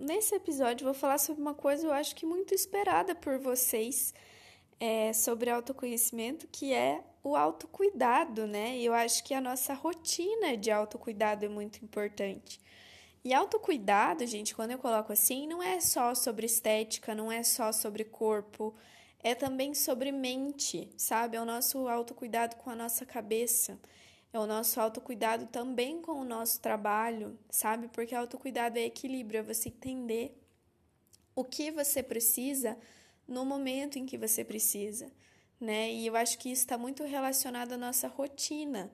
nesse episódio, vou falar sobre uma coisa eu acho que muito esperada por vocês é, sobre autoconhecimento, que é o autocuidado, né? E eu acho que a nossa rotina de autocuidado é muito importante. E autocuidado, gente, quando eu coloco assim, não é só sobre estética, não é só sobre corpo, é também sobre mente, sabe? É o nosso autocuidado com a nossa cabeça, é o nosso autocuidado também com o nosso trabalho, sabe? Porque autocuidado é equilíbrio, é você entender o que você precisa no momento em que você precisa, né? E eu acho que isso está muito relacionado à nossa rotina,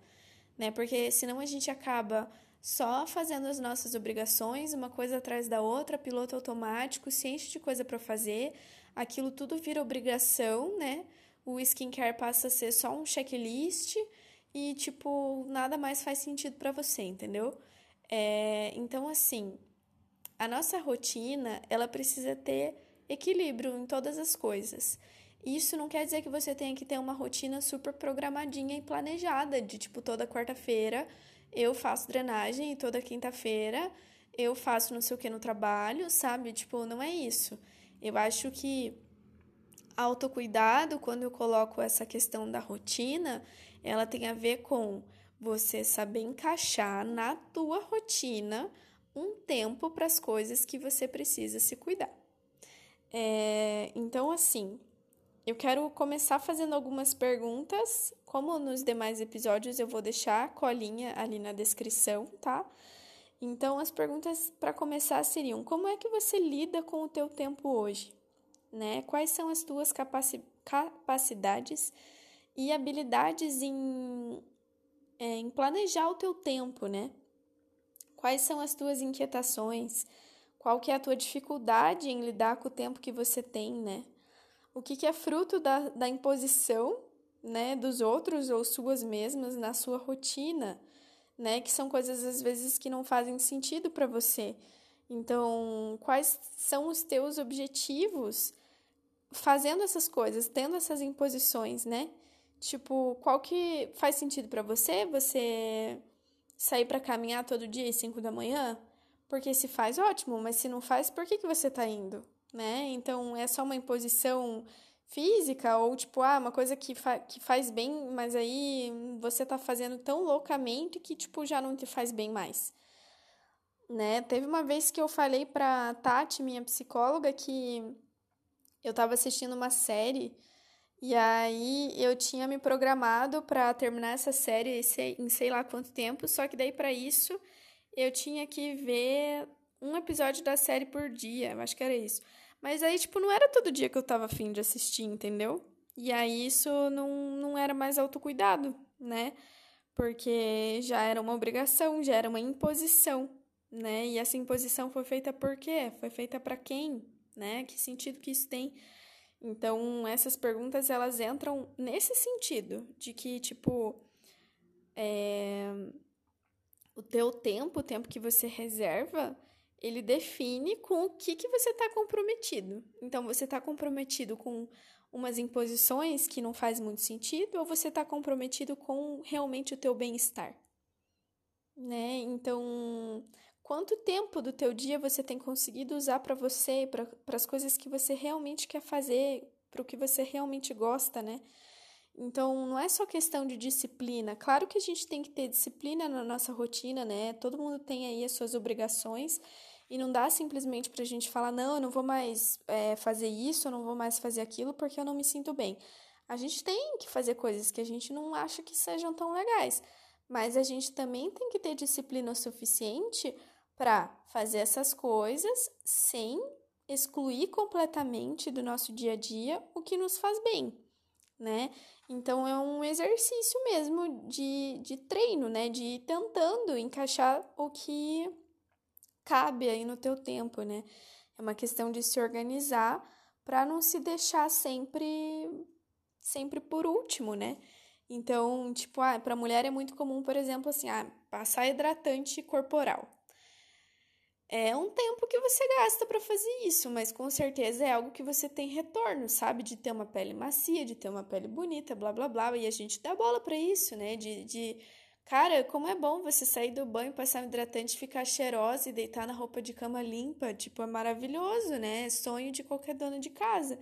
né? Porque senão a gente acaba só fazendo as nossas obrigações, uma coisa atrás da outra, piloto automático, se enche de coisa para fazer, aquilo tudo vira obrigação, né? O skincare passa a ser só um checklist e, tipo, nada mais faz sentido para você, entendeu? É, então, assim, a nossa rotina, ela precisa ter equilíbrio em todas as coisas. Isso não quer dizer que você tenha que ter uma rotina super programadinha e planejada, de tipo, toda quarta-feira eu faço drenagem e toda quinta-feira eu faço não sei o que no trabalho, sabe? Tipo, não é isso. Eu acho que autocuidado, quando eu coloco essa questão da rotina, ela tem a ver com você saber encaixar na tua rotina um tempo para as coisas que você precisa se cuidar. É, então, assim, eu quero começar fazendo algumas perguntas. Como nos demais episódios, eu vou deixar a colinha ali na descrição, tá? Então, as perguntas para começar seriam: como é que você lida com o teu tempo hoje? Né? Quais são as tuas capaci capacidades e habilidades em, é, em planejar o teu tempo, né? Quais são as tuas inquietações? Qual que é a tua dificuldade em lidar com o tempo que você tem, né? O que, que é fruto da, da imposição, né, dos outros ou suas mesmas na sua rotina? né? Que são coisas às vezes que não fazem sentido para você. Então, quais são os teus objetivos fazendo essas coisas, tendo essas imposições, né? Tipo, qual que faz sentido para você? Você sair para caminhar todo dia às 5 da manhã? Porque se faz, ótimo, mas se não faz, por que, que você tá indo, né? Então, é só uma imposição física ou tipo, ah, uma coisa que, fa que faz bem, mas aí você tá fazendo tão loucamente que tipo já não te faz bem mais. Né? Teve uma vez que eu falei pra Tati, minha psicóloga, que eu tava assistindo uma série e aí eu tinha me programado para terminar essa série em sei lá quanto tempo, só que daí para isso eu tinha que ver um episódio da série por dia, eu acho que era isso. Mas aí, tipo, não era todo dia que eu tava afim de assistir, entendeu? E aí isso não, não era mais autocuidado, né? Porque já era uma obrigação, já era uma imposição, né? E essa imposição foi feita por quê? Foi feita para quem, né? Que sentido que isso tem? Então, essas perguntas, elas entram nesse sentido, de que, tipo, é... o teu tempo, o tempo que você reserva, ele define com o que, que você está comprometido. Então, você está comprometido com umas imposições que não faz muito sentido ou você está comprometido com realmente o teu bem-estar? Né? Então, quanto tempo do teu dia você tem conseguido usar para você, para as coisas que você realmente quer fazer, para o que você realmente gosta, né? Então, não é só questão de disciplina. Claro que a gente tem que ter disciplina na nossa rotina, né? Todo mundo tem aí as suas obrigações e não dá simplesmente para a gente falar, não, eu não vou mais é, fazer isso, eu não vou mais fazer aquilo porque eu não me sinto bem. A gente tem que fazer coisas que a gente não acha que sejam tão legais, mas a gente também tem que ter disciplina o suficiente para fazer essas coisas sem excluir completamente do nosso dia a dia o que nos faz bem, né? Então é um exercício mesmo de, de treino, né? De ir tentando encaixar o que cabe aí no teu tempo, né? É uma questão de se organizar para não se deixar sempre sempre por último, né? Então, tipo, ah, para mulher é muito comum, por exemplo, assim, ah, passar hidratante corporal. É um tempo que você gasta para fazer isso, mas com certeza é algo que você tem retorno, sabe? De ter uma pele macia, de ter uma pele bonita, blá blá blá. E a gente dá bola para isso, né? De, de. Cara, como é bom você sair do banho, passar um hidratante, ficar cheirosa e deitar na roupa de cama limpa. Tipo, é maravilhoso, né? É sonho de qualquer dona de casa.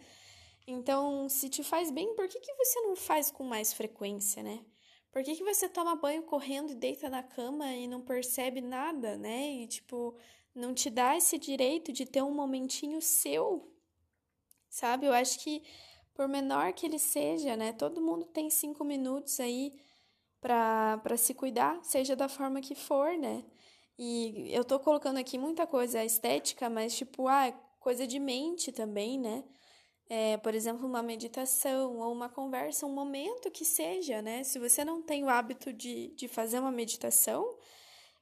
Então, se te faz bem, por que, que você não faz com mais frequência, né? Por que, que você toma banho correndo e deita na cama e não percebe nada, né? E, tipo, não te dá esse direito de ter um momentinho seu, sabe? Eu acho que, por menor que ele seja, né? Todo mundo tem cinco minutos aí para se cuidar, seja da forma que for, né? E eu tô colocando aqui muita coisa estética, mas, tipo, ah, coisa de mente também, né? É, por exemplo, uma meditação ou uma conversa, um momento que seja, né? Se você não tem o hábito de, de fazer uma meditação,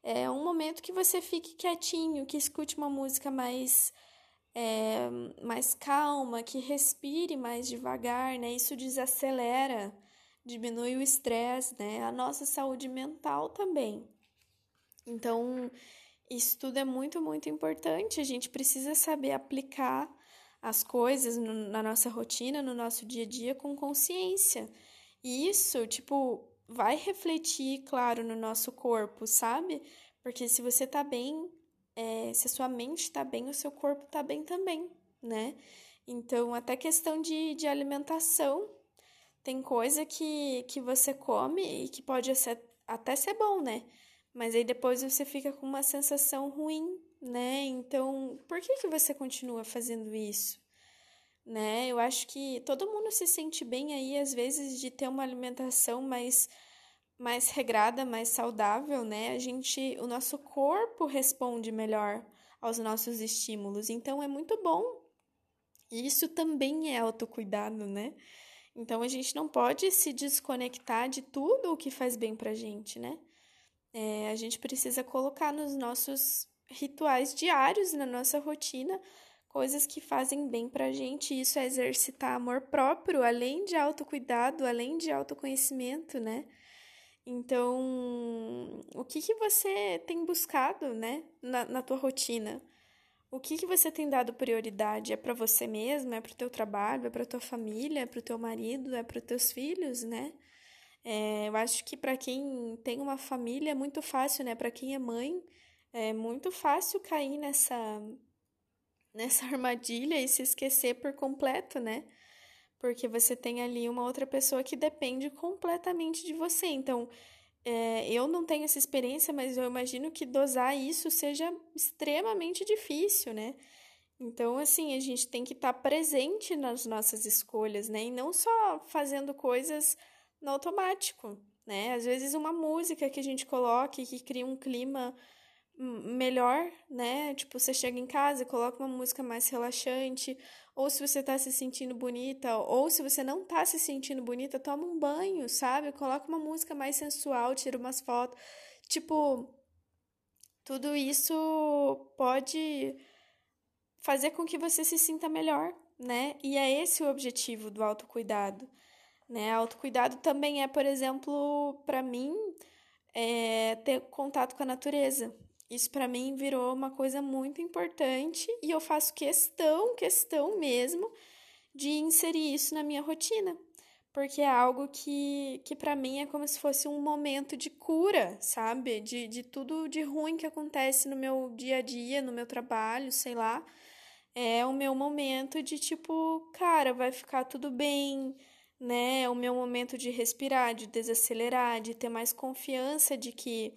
é um momento que você fique quietinho, que escute uma música mais, é, mais calma, que respire mais devagar, né? Isso desacelera, diminui o estresse, né? A nossa saúde mental também. Então, isso tudo é muito, muito importante. A gente precisa saber aplicar as coisas no, na nossa rotina, no nosso dia a dia com consciência. E isso, tipo, vai refletir, claro, no nosso corpo, sabe? Porque se você tá bem, é, se a sua mente tá bem, o seu corpo tá bem também, né? Então, até questão de, de alimentação, tem coisa que, que você come e que pode ser, até ser bom, né? Mas aí depois você fica com uma sensação ruim, né? Então, por que, que você continua fazendo isso? Né? Eu acho que todo mundo se sente bem aí, às vezes, de ter uma alimentação mais, mais regrada, mais saudável, né? A gente, o nosso corpo responde melhor aos nossos estímulos, então é muito bom. E isso também é autocuidado, né? Então a gente não pode se desconectar de tudo o que faz bem pra gente, né? É, a gente precisa colocar nos nossos rituais diários na nossa rotina, coisas que fazem bem pra gente. Isso é exercitar amor próprio, além de autocuidado, além de autoconhecimento, né? Então, o que, que você tem buscado, né, na, na tua rotina? O que, que você tem dado prioridade? É para você mesmo? É para o teu trabalho? É para tua família? É para o teu marido? É para os teus filhos, né? É, eu acho que para quem tem uma família é muito fácil, né? Para quem é mãe, é muito fácil cair nessa nessa armadilha e se esquecer por completo, né? Porque você tem ali uma outra pessoa que depende completamente de você. Então, é, eu não tenho essa experiência, mas eu imagino que dosar isso seja extremamente difícil, né? Então, assim, a gente tem que estar tá presente nas nossas escolhas, né? E não só fazendo coisas no automático, né? Às vezes uma música que a gente coloque que cria um clima melhor, né? Tipo, você chega em casa e coloca uma música mais relaxante, ou se você tá se sentindo bonita, ou se você não tá se sentindo bonita, toma um banho, sabe? Coloca uma música mais sensual, tira umas fotos. Tipo, tudo isso pode fazer com que você se sinta melhor, né? E é esse o objetivo do autocuidado, né? Autocuidado também é, por exemplo, para mim, é ter contato com a natureza, isso para mim virou uma coisa muito importante e eu faço questão, questão mesmo de inserir isso na minha rotina, porque é algo que, que para mim é como se fosse um momento de cura, sabe? De, de tudo de ruim que acontece no meu dia a dia, no meu trabalho, sei lá. É o meu momento de tipo, cara, vai ficar tudo bem, né? É o meu momento de respirar, de desacelerar, de ter mais confiança de que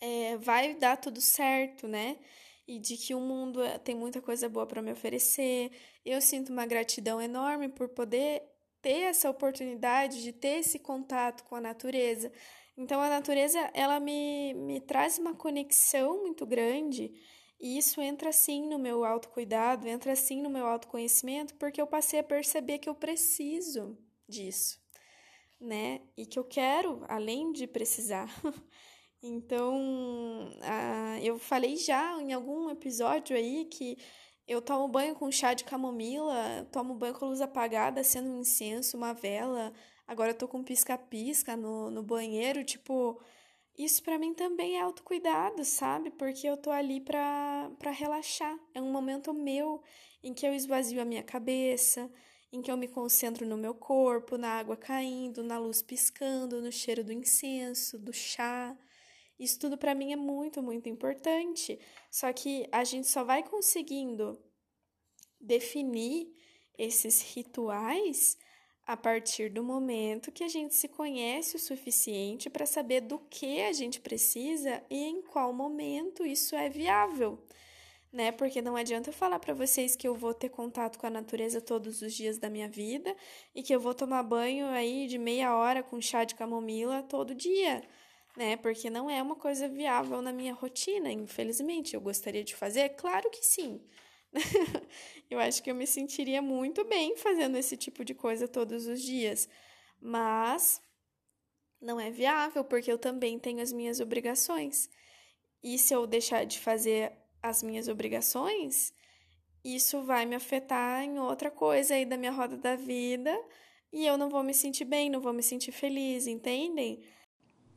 é, vai dar tudo certo, né? E de que o mundo é, tem muita coisa boa para me oferecer. Eu sinto uma gratidão enorme por poder ter essa oportunidade de ter esse contato com a natureza. Então, a natureza, ela me, me traz uma conexão muito grande e isso entra assim no meu autocuidado, entra assim no meu autoconhecimento, porque eu passei a perceber que eu preciso disso, né? E que eu quero, além de precisar, Então, eu falei já em algum episódio aí que Eu tomo banho com chá de camomila, tomo banho com luz apagada, sendo um incenso, uma vela. Agora eu tô com pisca-pisca no, no banheiro, tipo, isso para mim também é autocuidado, sabe? Porque eu tô ali pra, pra relaxar. É um momento meu em que eu esvazio a minha cabeça, em que eu me concentro no meu corpo, na água caindo, na luz piscando, no cheiro do incenso, do chá. Isso tudo para mim é muito, muito importante. Só que a gente só vai conseguindo definir esses rituais a partir do momento que a gente se conhece o suficiente para saber do que a gente precisa e em qual momento isso é viável né? Porque não adianta eu falar para vocês que eu vou ter contato com a natureza todos os dias da minha vida e que eu vou tomar banho aí de meia hora com chá de camomila todo dia, né? Porque não é uma coisa viável na minha rotina, infelizmente. Eu gostaria de fazer? Claro que sim. eu acho que eu me sentiria muito bem fazendo esse tipo de coisa todos os dias, mas não é viável porque eu também tenho as minhas obrigações. E se eu deixar de fazer as minhas obrigações, isso vai me afetar em outra coisa aí da minha roda da vida e eu não vou me sentir bem, não vou me sentir feliz, entendem?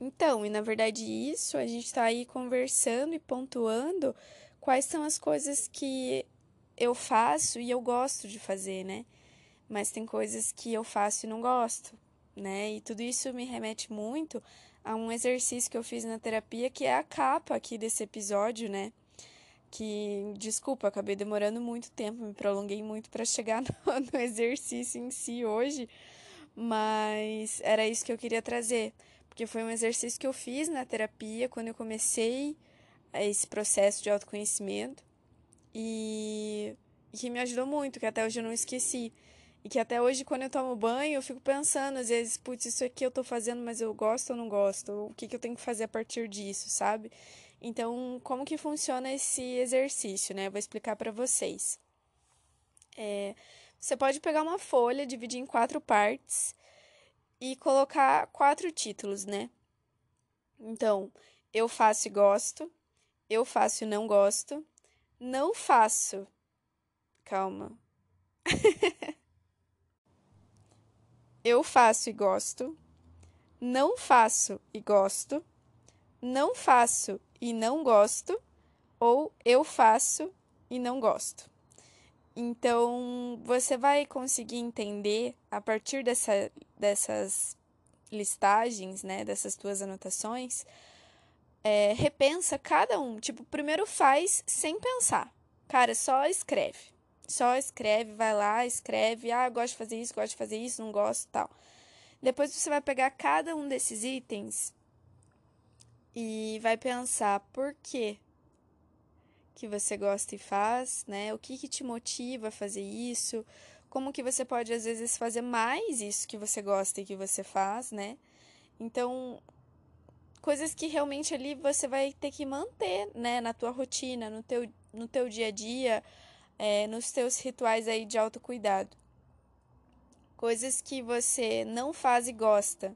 Então, e na verdade isso a gente está aí conversando e pontuando quais são as coisas que eu faço e eu gosto de fazer, né? Mas tem coisas que eu faço e não gosto, né? E tudo isso me remete muito a um exercício que eu fiz na terapia, que é a capa aqui desse episódio, né? que, desculpa, acabei demorando muito tempo, me prolonguei muito para chegar no, no, exercício em si hoje, mas era isso que eu queria trazer, porque foi um exercício que eu fiz na terapia quando eu comecei esse processo de autoconhecimento e, e que me ajudou muito, que até hoje eu não esqueci. E que até hoje, quando eu tomo banho, eu fico pensando, às vezes, putz, isso aqui eu tô fazendo, mas eu gosto ou não gosto? O que, que eu tenho que fazer a partir disso, sabe? Então, como que funciona esse exercício, né? Eu vou explicar para vocês. É, você pode pegar uma folha, dividir em quatro partes e colocar quatro títulos, né? Então, eu faço e gosto, eu faço e não gosto, não faço. Calma. eu faço e gosto, não faço e gosto, não faço e não gosto, ou eu faço e não gosto. Então, você vai conseguir entender a partir dessa, dessas listagens, né, dessas tuas anotações, é, repensa cada um. Tipo, primeiro faz sem pensar. Cara, só escreve. Só escreve, vai lá, escreve. Ah, gosto de fazer isso, gosto de fazer isso, não gosto, tal. Depois você vai pegar cada um desses itens e vai pensar por quê que você gosta e faz, né? O que, que te motiva a fazer isso? Como que você pode às vezes fazer mais isso que você gosta e que você faz, né? Então, coisas que realmente ali você vai ter que manter, né, na tua rotina, no teu, no teu dia a dia, é, nos teus rituais aí de autocuidado. Coisas que você não faz e gosta,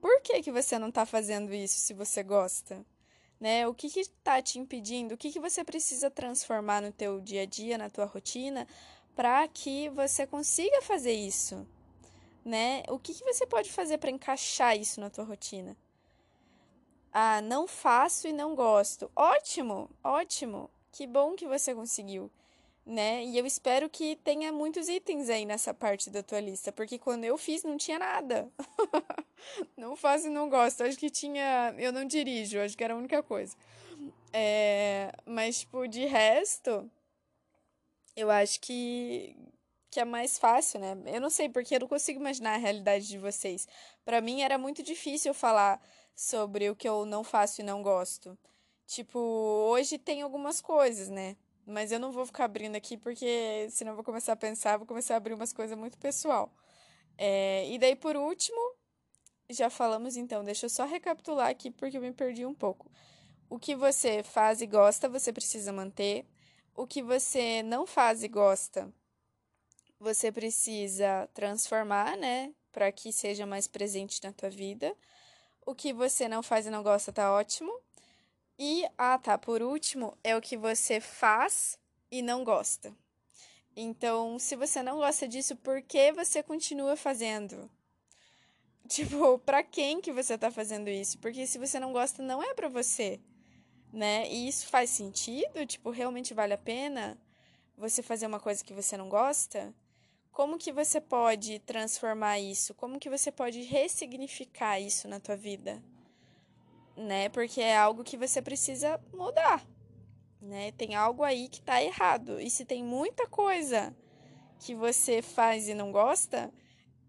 por que, que você não está fazendo isso se você gosta? Né? O que está te impedindo? O que, que você precisa transformar no teu dia a dia, na tua rotina, para que você consiga fazer isso? Né? O que, que você pode fazer para encaixar isso na tua rotina? Ah, não faço e não gosto. Ótimo, ótimo. Que bom que você conseguiu né? E eu espero que tenha muitos itens aí nessa parte da tua lista, porque quando eu fiz não tinha nada. não faço e não gosto. Acho que tinha. Eu não dirijo, acho que era a única coisa. É... Mas, tipo, de resto, eu acho que. Que é mais fácil, né? Eu não sei, porque eu não consigo imaginar a realidade de vocês. Para mim era muito difícil falar sobre o que eu não faço e não gosto. Tipo, hoje tem algumas coisas, né? Mas eu não vou ficar abrindo aqui porque senão eu vou começar a pensar, vou começar a abrir umas coisas muito pessoal. É, e daí, por último, já falamos então, deixa eu só recapitular aqui porque eu me perdi um pouco. O que você faz e gosta, você precisa manter. O que você não faz e gosta, você precisa transformar, né? Para que seja mais presente na tua vida. O que você não faz e não gosta tá ótimo. E, ah tá, por último, é o que você faz e não gosta. Então, se você não gosta disso, por que você continua fazendo? Tipo, pra quem que você tá fazendo isso? Porque se você não gosta, não é pra você, né? E isso faz sentido? Tipo, realmente vale a pena você fazer uma coisa que você não gosta? Como que você pode transformar isso? Como que você pode ressignificar isso na tua vida? Né? Porque é algo que você precisa mudar, né? Tem algo aí que tá errado. E se tem muita coisa que você faz e não gosta,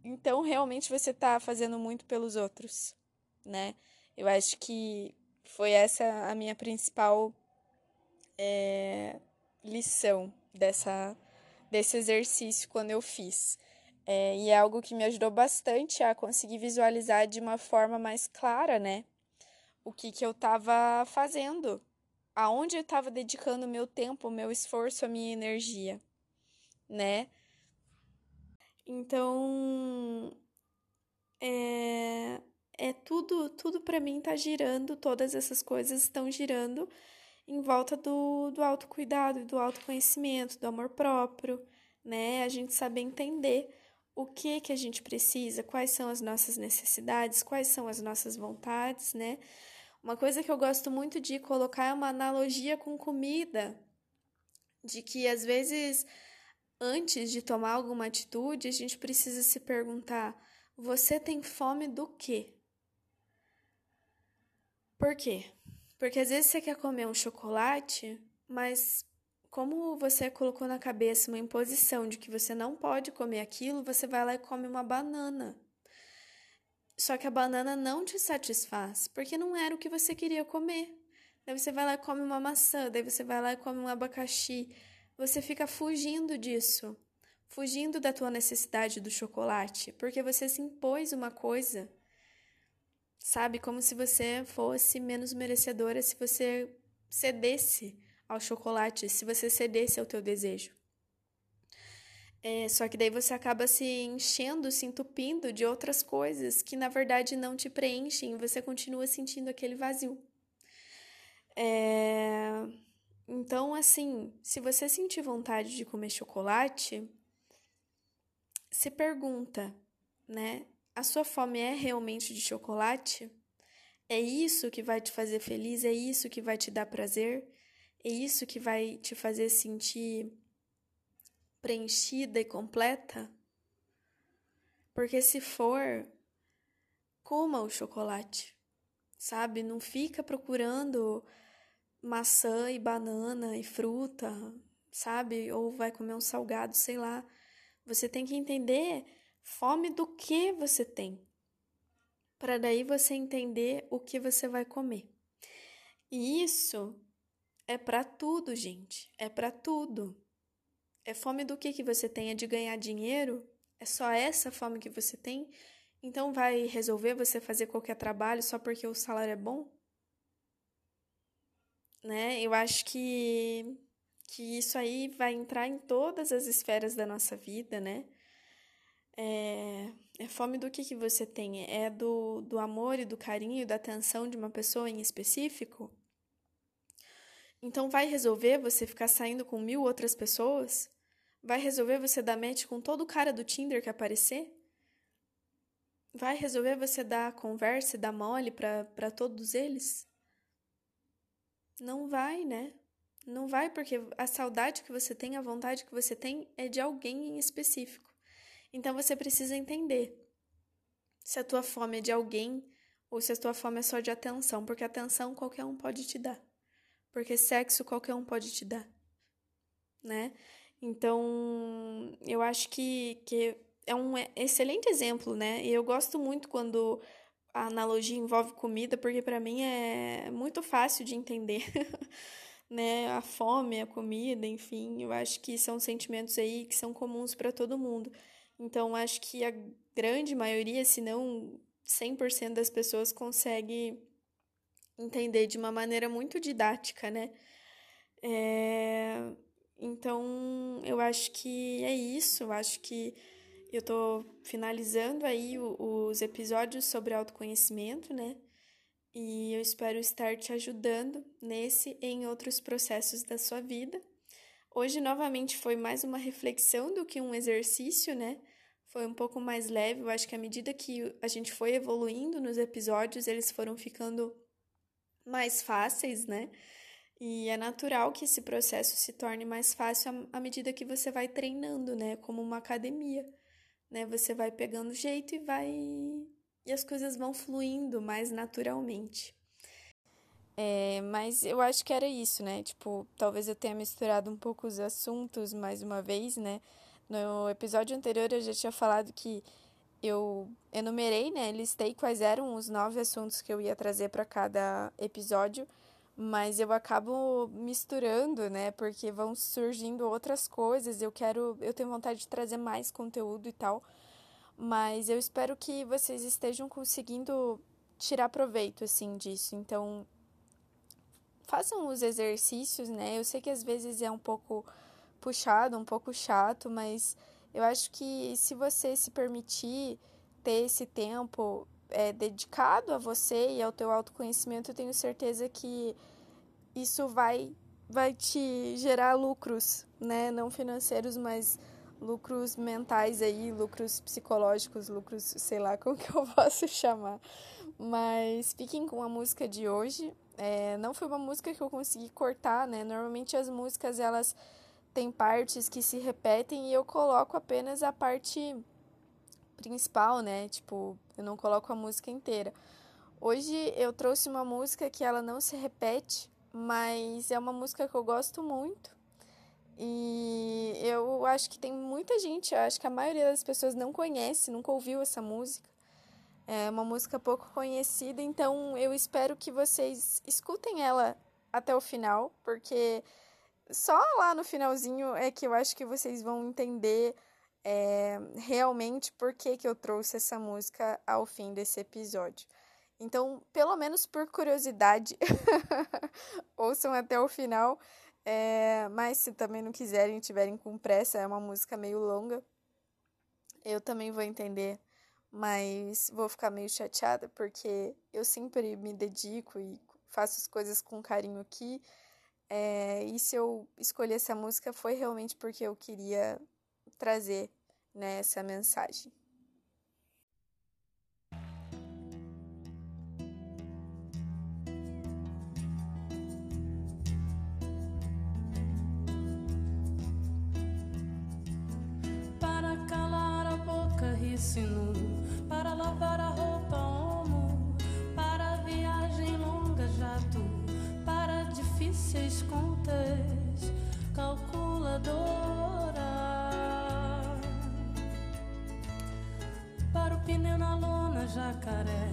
então realmente você está fazendo muito pelos outros, né? Eu acho que foi essa a minha principal é, lição dessa desse exercício quando eu fiz. É, e é algo que me ajudou bastante a conseguir visualizar de uma forma mais clara, né? O que, que eu estava fazendo, aonde eu estava dedicando meu tempo, meu esforço, a minha energia, né? Então, é, é tudo, tudo para mim tá girando, todas essas coisas estão girando em volta do, do autocuidado, do autoconhecimento, do amor próprio, né? A gente saber entender o que que a gente precisa, quais são as nossas necessidades, quais são as nossas vontades, né? Uma coisa que eu gosto muito de colocar é uma analogia com comida, de que às vezes antes de tomar alguma atitude, a gente precisa se perguntar: você tem fome do quê? Por quê? Porque às vezes você quer comer um chocolate, mas como você colocou na cabeça uma imposição de que você não pode comer aquilo, você vai lá e come uma banana. Só que a banana não te satisfaz, porque não era o que você queria comer. Daí você vai lá e come uma maçã, daí você vai lá e come um abacaxi. Você fica fugindo disso, fugindo da tua necessidade do chocolate, porque você se impôs uma coisa. Sabe, como se você fosse menos merecedora se você cedesse ao chocolate, se você cedesse ao teu desejo. É, só que daí você acaba se enchendo, se entupindo de outras coisas que na verdade não te preenchem e você continua sentindo aquele vazio. É... Então, assim, se você sentir vontade de comer chocolate, se pergunta, né? A sua fome é realmente de chocolate? É isso que vai te fazer feliz? É isso que vai te dar prazer? É isso que vai te fazer sentir preenchida e completa? Porque se for, coma o chocolate, sabe? Não fica procurando maçã e banana e fruta, sabe? Ou vai comer um salgado, sei lá. Você tem que entender fome do que você tem. Para daí você entender o que você vai comer. E isso é para tudo, gente. É para tudo. É fome do que que você tem? É de ganhar dinheiro? É só essa fome que você tem? Então vai resolver você fazer qualquer trabalho só porque o salário é bom? né? Eu acho que, que isso aí vai entrar em todas as esferas da nossa vida, né? É, é fome do que, que você tem? É do, do amor e do carinho, da atenção de uma pessoa em específico? Então vai resolver você ficar saindo com mil outras pessoas? Vai resolver você dar match com todo o cara do Tinder que aparecer? Vai resolver você dar conversa e dar mole para todos eles? Não vai, né? Não vai porque a saudade que você tem, a vontade que você tem é de alguém em específico. Então você precisa entender se a tua fome é de alguém ou se a tua fome é só de atenção, porque atenção qualquer um pode te dar. Porque sexo qualquer um pode te dar, né? Então, eu acho que, que é um excelente exemplo, né? E eu gosto muito quando a analogia envolve comida, porque para mim é muito fácil de entender, né? A fome, a comida, enfim, eu acho que são sentimentos aí que são comuns para todo mundo. Então, acho que a grande maioria, se não 100% das pessoas consegue entender de uma maneira muito didática, né? É... Então, eu acho que é isso, eu acho que eu tô finalizando aí os episódios sobre autoconhecimento, né? E eu espero estar te ajudando nesse e em outros processos da sua vida. Hoje, novamente, foi mais uma reflexão do que um exercício, né? Foi um pouco mais leve. Eu acho que à medida que a gente foi evoluindo nos episódios, eles foram ficando mais fáceis, né? E é natural que esse processo se torne mais fácil à medida que você vai treinando, né? Como uma academia, né? Você vai pegando jeito e vai. E as coisas vão fluindo mais naturalmente. É, mas eu acho que era isso, né? Tipo, talvez eu tenha misturado um pouco os assuntos mais uma vez, né? No episódio anterior eu já tinha falado que eu enumerei, né? Listei quais eram os nove assuntos que eu ia trazer para cada episódio, mas eu acabo misturando, né? Porque vão surgindo outras coisas. Eu quero, eu tenho vontade de trazer mais conteúdo e tal, mas eu espero que vocês estejam conseguindo tirar proveito assim disso. Então, façam os exercícios, né? Eu sei que às vezes é um pouco puxado, um pouco chato, mas eu acho que se você se permitir ter esse tempo é, dedicado a você e ao teu autoconhecimento, eu tenho certeza que isso vai vai te gerar lucros, né? Não financeiros, mas lucros mentais aí, lucros psicológicos, lucros, sei lá como que eu posso chamar. Mas fiquem com a música de hoje. É, não foi uma música que eu consegui cortar, né? Normalmente as músicas elas têm partes que se repetem e eu coloco apenas a parte principal, né? Tipo, eu não coloco a música inteira. Hoje eu trouxe uma música que ela não se repete, mas é uma música que eu gosto muito. E eu acho que tem muita gente, acho que a maioria das pessoas não conhece, nunca ouviu essa música. É uma música pouco conhecida, então eu espero que vocês escutem ela até o final, porque só lá no finalzinho é que eu acho que vocês vão entender é, realmente por que, que eu trouxe essa música ao fim desse episódio. Então, pelo menos por curiosidade, ouçam até o final. É, mas se também não quiserem, tiverem com pressa, é uma música meio longa, eu também vou entender mas vou ficar meio chateada porque eu sempre me dedico e faço as coisas com carinho aqui. É, e se eu escolhi essa música foi realmente porque eu queria trazer né, essa mensagem. Para calar a boca, ri para lavar a roupa homo, para viagem longa jato, para difíceis contas, calculadora. Jacaré,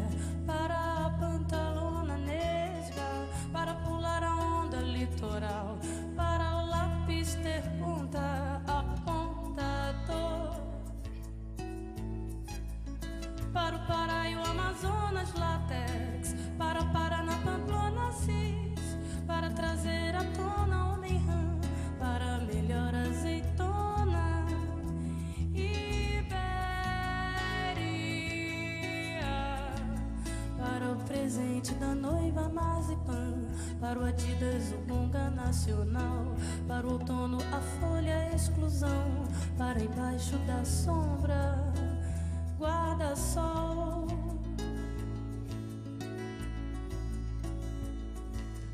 da noiva Mazipã, para o Adidas, o Gonga Nacional, para o outono, a folha, a exclusão, para embaixo da sombra guarda-sol.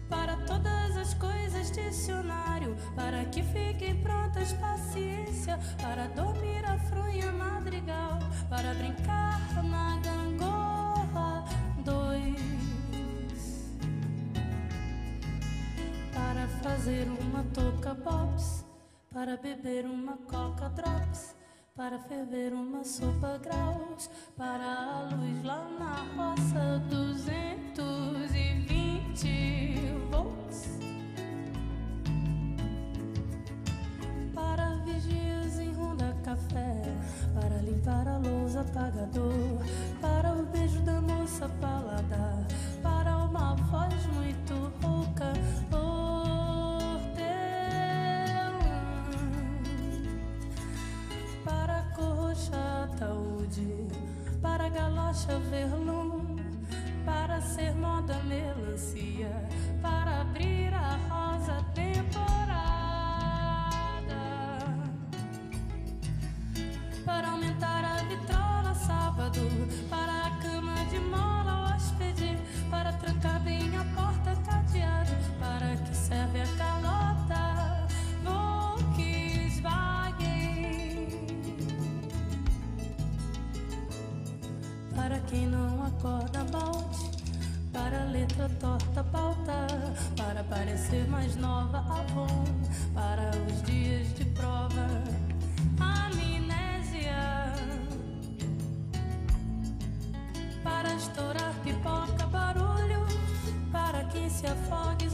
Para todas as coisas, dicionário. Para que fiquem prontas, paciência. Para dormir a fronha madrigal. Para brincar na gangorra, fazer uma toca pops. Para beber uma coca drops para ferver uma sopa graus, para a luz lá na roça, 220 volts. Para vigias em ronda café, para limpar a lousa apagador, para o beijo da moça paladar, para uma voz muito faixa verlum para ser moda melancia, para abrir a rosa temporada, para aumentar a vitrola sábado, para torta pauta Para parecer mais nova Avon Para os dias de prova. Amnésia. Para estourar pipoca, barulho Para quem se afogue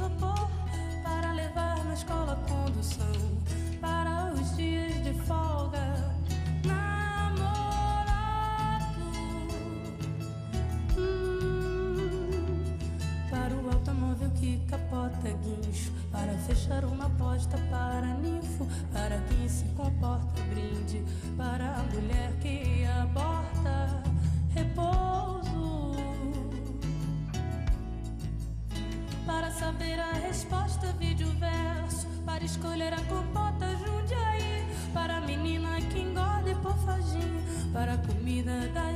escolher a compota Jundiaí Para a menina que engorda e por Para a comida da